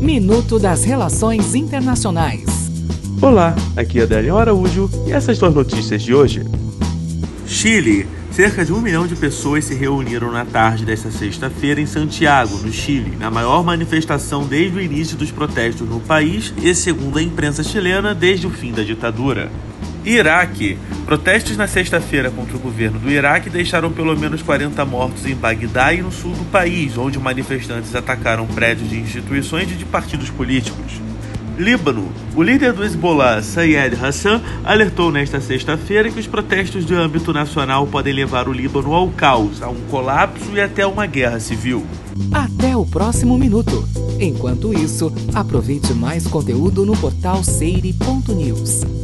Minuto das Relações Internacionais. Olá, aqui é Adélio Araújo e essas duas notícias de hoje. Chile. Cerca de um milhão de pessoas se reuniram na tarde desta sexta-feira em Santiago, no Chile, na maior manifestação desde o início dos protestos no país e, segundo a imprensa chilena, desde o fim da ditadura. Iraque. Protestos na sexta-feira contra o governo do Iraque deixaram pelo menos 40 mortos em Bagdá e no sul do país, onde manifestantes atacaram prédios de instituições e de partidos políticos. Líbano. O líder do Hezbollah, Sayed Hassan, alertou nesta sexta-feira que os protestos de âmbito nacional podem levar o Líbano ao caos, a um colapso e até uma guerra civil. Até o próximo minuto. Enquanto isso, aproveite mais conteúdo no portal seire.news.